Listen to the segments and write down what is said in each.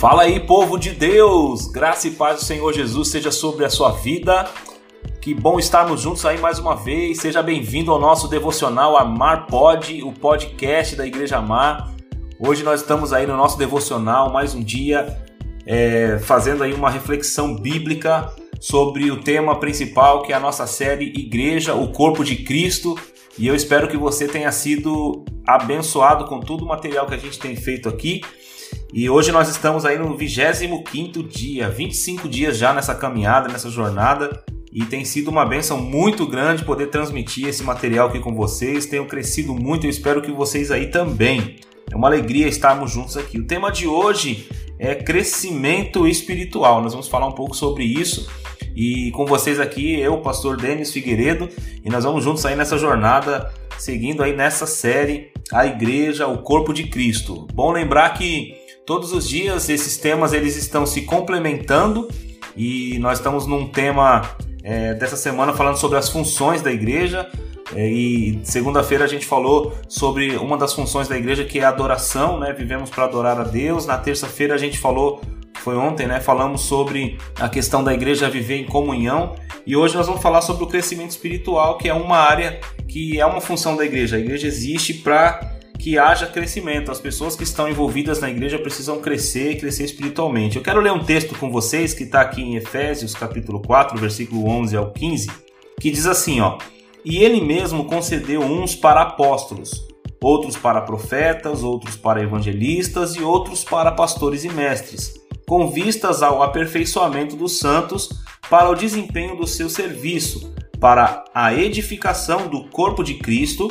Fala aí, povo de Deus! Graça e paz do Senhor Jesus seja sobre a sua vida. Que bom estarmos juntos aí mais uma vez. Seja bem-vindo ao nosso devocional Amar Pod, o podcast da Igreja Amar. Hoje nós estamos aí no nosso devocional, mais um dia, é, fazendo aí uma reflexão bíblica sobre o tema principal que é a nossa série Igreja, o Corpo de Cristo. E eu espero que você tenha sido abençoado com todo o material que a gente tem feito aqui. E hoje nós estamos aí no 25 dia, 25 dias já nessa caminhada, nessa jornada, e tem sido uma benção muito grande poder transmitir esse material aqui com vocês. Tenho crescido muito, eu espero que vocês aí também. É uma alegria estarmos juntos aqui. O tema de hoje é crescimento espiritual. Nós vamos falar um pouco sobre isso. E com vocês aqui, eu, pastor Denis Figueiredo, e nós vamos juntos aí nessa jornada, seguindo aí nessa série A Igreja, o Corpo de Cristo. Bom lembrar que Todos os dias esses temas eles estão se complementando e nós estamos num tema é, dessa semana falando sobre as funções da igreja. É, e segunda-feira a gente falou sobre uma das funções da igreja que é a adoração, né? Vivemos para adorar a Deus. Na terça-feira a gente falou, foi ontem, né? Falamos sobre a questão da igreja viver em comunhão. E hoje nós vamos falar sobre o crescimento espiritual, que é uma área que é uma função da igreja. A igreja existe para que haja crescimento. As pessoas que estão envolvidas na igreja precisam crescer crescer espiritualmente. Eu quero ler um texto com vocês que está aqui em Efésios, capítulo 4, versículo 11 ao 15, que diz assim, ó: "E ele mesmo concedeu uns para apóstolos, outros para profetas, outros para evangelistas e outros para pastores e mestres, com vistas ao aperfeiçoamento dos santos para o desempenho do seu serviço, para a edificação do corpo de Cristo,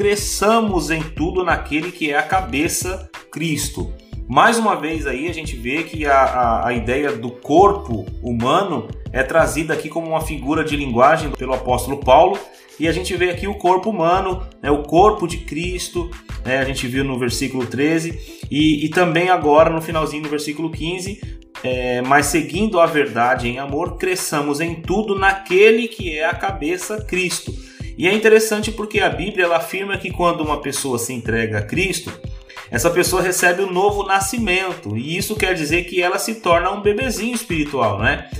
cresçamos em tudo naquele que é a cabeça, Cristo. Mais uma vez aí a gente vê que a, a, a, ideia do corpo humano é trazida aqui como uma figura de linguagem pelo apóstolo Paulo e a gente vê aqui o corpo humano, né, o corpo de Cristo, né, a gente viu no versículo 13 e, e também agora no finalzinho do versículo 15 é, mas seguindo a verdade em amor, cresçamos em tudo naquele que é a cabeça, Cristo. E é interessante porque a Bíblia ela afirma que quando uma pessoa se entrega a Cristo, essa pessoa recebe um novo nascimento, e isso quer dizer que ela se torna um bebezinho espiritual, né?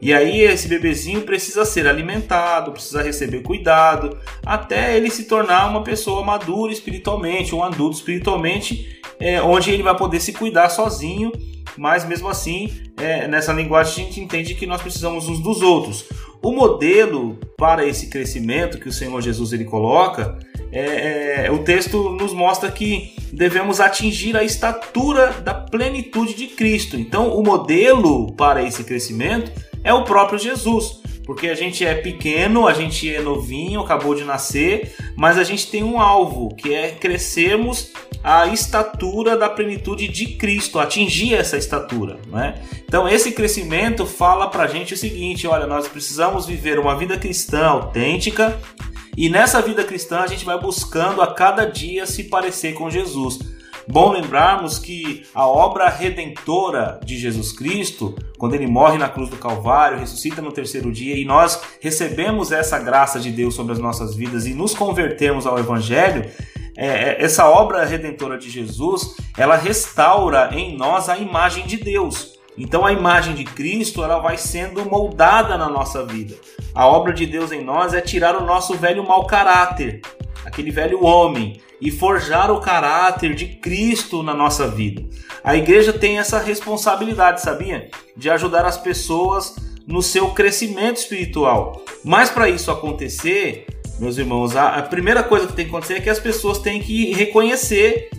E aí esse bebezinho precisa ser alimentado, precisa receber cuidado, até ele se tornar uma pessoa madura espiritualmente, um adulto espiritualmente, é, onde ele vai poder se cuidar sozinho mas mesmo assim, é, nessa linguagem a gente entende que nós precisamos uns dos outros. O modelo para esse crescimento que o Senhor Jesus ele coloca, é, é, o texto nos mostra que devemos atingir a estatura da plenitude de Cristo. Então, o modelo para esse crescimento é o próprio Jesus porque a gente é pequeno, a gente é novinho, acabou de nascer, mas a gente tem um alvo, que é crescermos a estatura da plenitude de Cristo, atingir essa estatura, né? Então esse crescimento fala pra gente o seguinte, olha, nós precisamos viver uma vida cristã autêntica, e nessa vida cristã a gente vai buscando a cada dia se parecer com Jesus. Bom lembrarmos que a obra redentora de Jesus Cristo, quando ele morre na cruz do Calvário, ressuscita no terceiro dia e nós recebemos essa graça de Deus sobre as nossas vidas e nos convertemos ao Evangelho, é, é, essa obra redentora de Jesus, ela restaura em nós a imagem de Deus. Então a imagem de Cristo ela vai sendo moldada na nossa vida. A obra de Deus em nós é tirar o nosso velho mau caráter, aquele velho homem, e forjar o caráter de Cristo na nossa vida. A igreja tem essa responsabilidade, sabia? De ajudar as pessoas no seu crescimento espiritual. Mas para isso acontecer, meus irmãos, a, primeira coisa que tem que acontecer é que as pessoas têm que reconhecer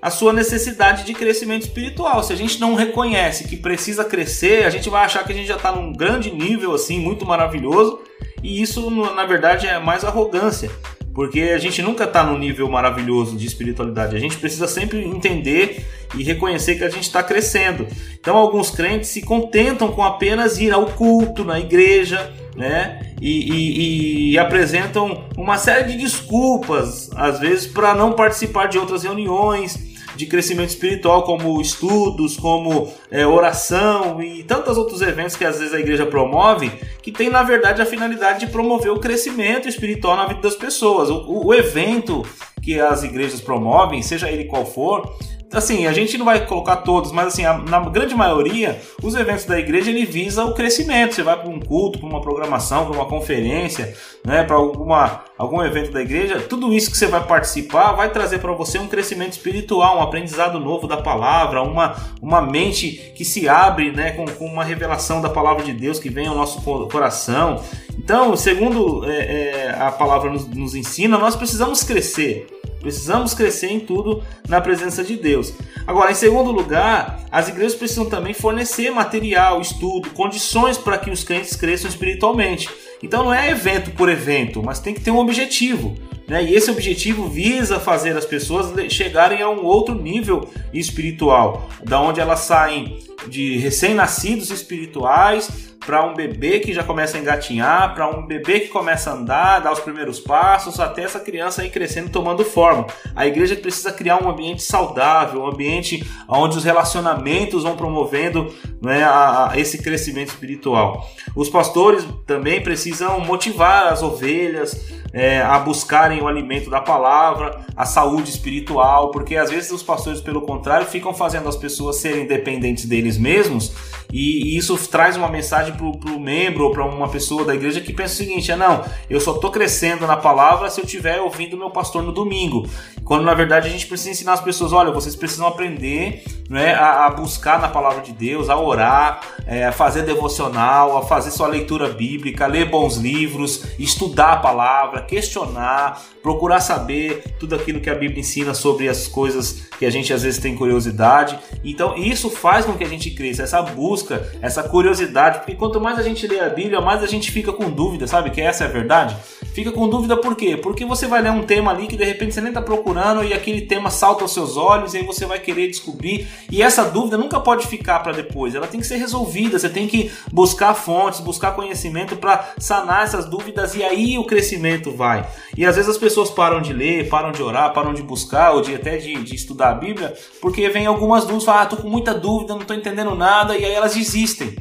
a sua necessidade de crescimento espiritual. Se a gente não reconhece que precisa crescer, a gente vai achar que a gente já está num grande nível assim, muito maravilhoso, e isso na verdade é mais arrogância porque a gente nunca está no nível maravilhoso de espiritualidade. A gente precisa sempre entender e reconhecer que a gente está crescendo. Então, alguns crentes se contentam com apenas ir ao culto na igreja, né? E, e, e apresentam uma série de desculpas, às vezes, para não participar de outras reuniões de crescimento espiritual, como estudos, como é, oração e tantos outros eventos que às vezes a igreja promove, que tem na verdade a finalidade de promover o crescimento espiritual na vida das pessoas. O, o evento que as igrejas promovem, seja ele qual for, assim, a gente não vai colocar todos, mas assim, a, na grande maioria, os eventos da igreja ele visa o crescimento. Você vai para um culto, para uma programação, para uma conferência, né, para alguma algum evento da igreja, tudo isso que você vai participar vai trazer para você um crescimento espiritual, um aprendizado novo da palavra, uma, uma mente que se abre, né, com, com uma revelação da palavra de Deus que vem ao nosso coração. Então, segundo é, é, a palavra nos, nos ensina, nós precisamos crescer. Precisamos crescer em tudo na presença de Deus. Agora, em segundo lugar, as igrejas precisam também fornecer material, estudo, condições para que os crentes cresçam espiritualmente. Então não é evento por evento, mas tem que ter um objetivo. Né? E esse objetivo visa fazer as pessoas chegarem a um outro nível espiritual, da onde elas saem de recém-nascidos espirituais para um bebê que já começa a engatinhar, para um bebê que começa a andar, dar os primeiros passos, até essa criança ir crescendo tomando forma. A igreja precisa criar um ambiente saudável, um ambiente onde os relacionamentos vão promovendo né, a, a esse crescimento espiritual. Os pastores também precisam motivar as ovelhas é, a buscarem o alimento da palavra, a saúde espiritual, porque às vezes os pastores, pelo contrário, ficam fazendo as pessoas serem dependentes deles mesmos e, isso traz uma mensagem para o membro ou para uma pessoa da igreja que pensa o seguinte: é não, eu só estou crescendo na palavra se eu estiver ouvindo meu pastor no domingo. Quando na verdade a gente precisa ensinar as pessoas: olha, vocês precisam aprender né, a, a buscar na palavra de Deus, a orar, é, a fazer devocional, a fazer sua leitura bíblica, ler bons livros, estudar a palavra, questionar, procurar saber tudo aquilo que a Bíblia ensina sobre as coisas que a gente às vezes tem curiosidade. Então isso faz com que a gente cresça, essa busca, essa curiosidade, porque quanto mais a gente lê a Bíblia, mais a gente fica com dúvida, sabe? Que essa é a verdade. Fica com dúvida por quê? Porque você vai ler um tema ali que de repente você nem está procurando e aquele tema salta aos seus olhos e aí você vai querer descobrir. E essa dúvida nunca pode ficar para depois, ela tem que ser resolvida. Você tem que buscar fontes, buscar conhecimento para sanar essas dúvidas e aí o crescimento vai. E às vezes as pessoas param de ler, param de orar, param de buscar ou de até de, de estudar a Bíblia porque vem algumas dúvidas, falam, ah, tô com muita dúvida, não tô entendendo nada e aí elas desistem.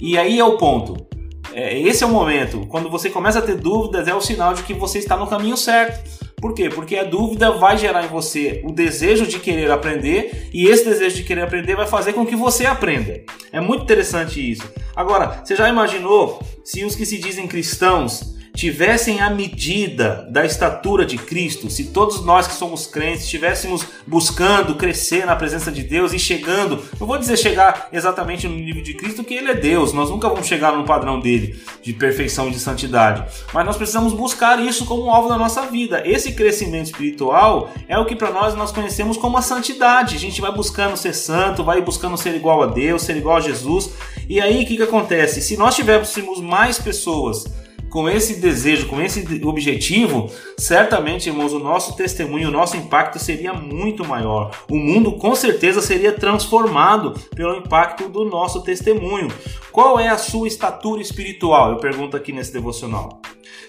E aí é o ponto. É, esse é o momento. Quando você começa a ter dúvidas, é o sinal de que você está no caminho certo. Por quê? Porque a dúvida vai gerar em você o desejo de querer aprender e esse desejo de querer aprender vai fazer com que você aprenda. É muito interessante isso. Agora, você já imaginou se os que se dizem cristãos tivessem a medida da estatura de Cristo, se todos nós que somos crentes estivéssemos buscando crescer na presença de Deus e chegando, não vou dizer chegar exatamente no nível de Cristo, que Ele é Deus, nós nunca vamos chegar no padrão dele de perfeição e de santidade, mas nós precisamos buscar isso como alvo da nossa vida. Esse crescimento espiritual é o que para nós nós conhecemos como a santidade. A gente vai buscando ser santo, vai buscando ser igual a Deus, ser igual a Jesus. E aí o que, que acontece? Se nós tivéssemos mais pessoas com esse desejo, com esse objetivo, certamente, irmãos, o nosso testemunho, o nosso impacto seria muito maior. O mundo com certeza seria transformado pelo impacto do nosso testemunho. Qual é a sua estatura espiritual? Eu pergunto aqui nesse devocional.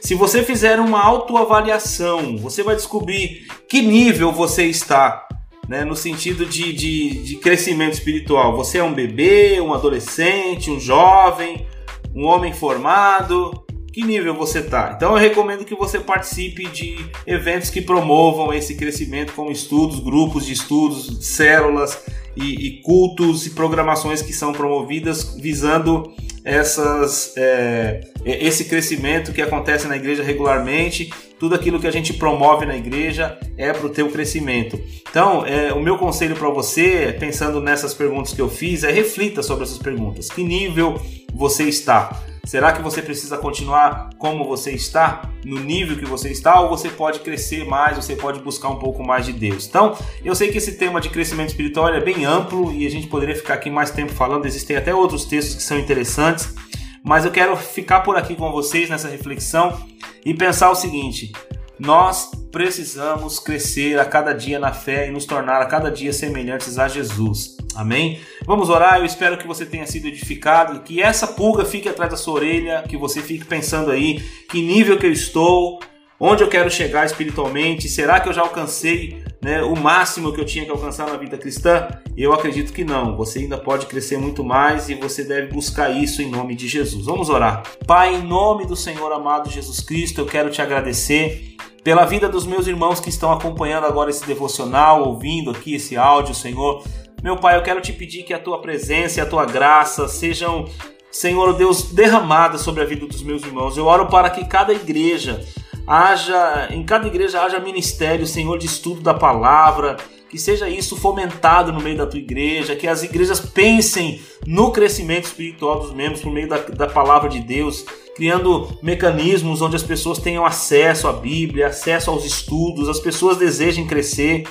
Se você fizer uma autoavaliação, você vai descobrir que nível você está. Né, no sentido de, de, de crescimento espiritual. Você é um bebê, um adolescente, um jovem, um homem formado, que nível você está. Então eu recomendo que você participe de eventos que promovam esse crescimento, como estudos, grupos de estudos, células e, e cultos e programações que são promovidas visando essas, é, esse crescimento que acontece na igreja regularmente. Tudo aquilo que a gente promove na igreja é para o teu crescimento. Então, é, o meu conselho para você, pensando nessas perguntas que eu fiz, é reflita sobre essas perguntas. Que nível você está? Será que você precisa continuar como você está, no nível que você está, ou você pode crescer mais, você pode buscar um pouco mais de Deus? Então, eu sei que esse tema de crescimento espiritual é bem amplo e a gente poderia ficar aqui mais tempo falando, existem até outros textos que são interessantes, mas eu quero ficar por aqui com vocês nessa reflexão e pensar o seguinte: nós precisamos crescer a cada dia na fé e nos tornar a cada dia semelhantes a Jesus. Amém? Vamos orar. Eu espero que você tenha sido edificado, que essa pulga fique atrás da sua orelha, que você fique pensando aí que nível que eu estou, onde eu quero chegar espiritualmente, será que eu já alcancei né, o máximo que eu tinha que alcançar na vida cristã? Eu acredito que não. Você ainda pode crescer muito mais e você deve buscar isso em nome de Jesus. Vamos orar. Pai, em nome do Senhor amado Jesus Cristo, eu quero te agradecer pela vida dos meus irmãos que estão acompanhando agora esse devocional, ouvindo aqui esse áudio, Senhor. Meu Pai, eu quero te pedir que a tua presença e a tua graça sejam, Senhor Deus, derramadas sobre a vida dos meus irmãos. Eu oro para que cada igreja haja, em cada igreja haja ministério, Senhor, de estudo da palavra, que seja isso fomentado no meio da tua igreja, que as igrejas pensem no crescimento espiritual dos membros por meio da, da palavra de Deus, criando mecanismos onde as pessoas tenham acesso à Bíblia, acesso aos estudos, as pessoas desejem crescer.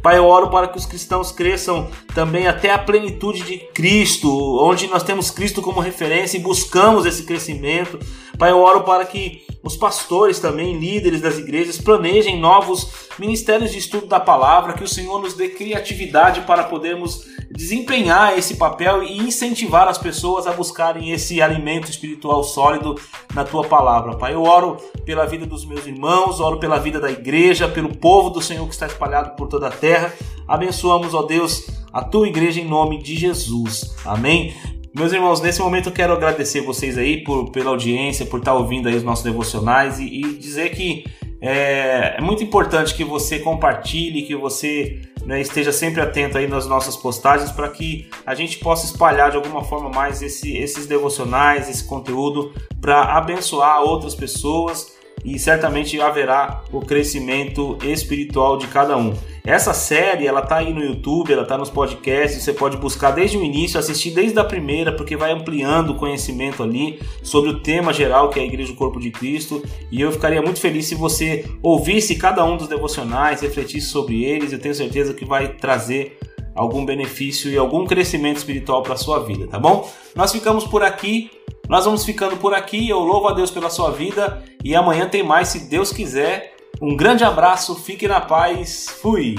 Pai, eu oro para que os cristãos cresçam também até a plenitude de Cristo, onde nós temos Cristo como referência e buscamos esse crescimento. Pai, eu oro para que os pastores também, líderes das igrejas, planejem novos ministérios de estudo da palavra, que o Senhor nos dê criatividade para podermos desempenhar esse papel e incentivar as pessoas a buscarem esse alimento espiritual sólido na tua palavra. Pai, eu oro pela vida dos meus irmãos, oro pela vida da igreja, pelo povo do Senhor que está espalhado por toda a terra. Abençoamos, ó Deus, a tua igreja em nome de Jesus. Amém. Meus irmãos, nesse momento eu quero agradecer vocês aí por, pela audiência, por estar ouvindo aí os nossos devocionais e, e dizer que é, é, muito importante que você compartilhe, que você né, esteja sempre atento aí nas nossas postagens para que a gente possa espalhar de alguma forma mais esse, esses devocionais, esse conteúdo para abençoar outras pessoas e certamente haverá o crescimento espiritual de cada um. Essa série, ela tá aí no YouTube, ela tá nos podcasts, você pode buscar desde o início, assistir desde a primeira, porque vai ampliando o conhecimento ali sobre o tema geral que é a Igreja do Corpo de Cristo, e eu ficaria muito feliz se você ouvisse cada um dos devocionais, refletisse sobre eles, eu tenho certeza que vai trazer algum benefício e algum crescimento espiritual para sua vida, tá bom? Nós ficamos por aqui. Nós vamos ficando por aqui. Eu louvo a Deus pela sua vida e amanhã tem mais, se Deus quiser. Um grande abraço, fique na paz. Fui!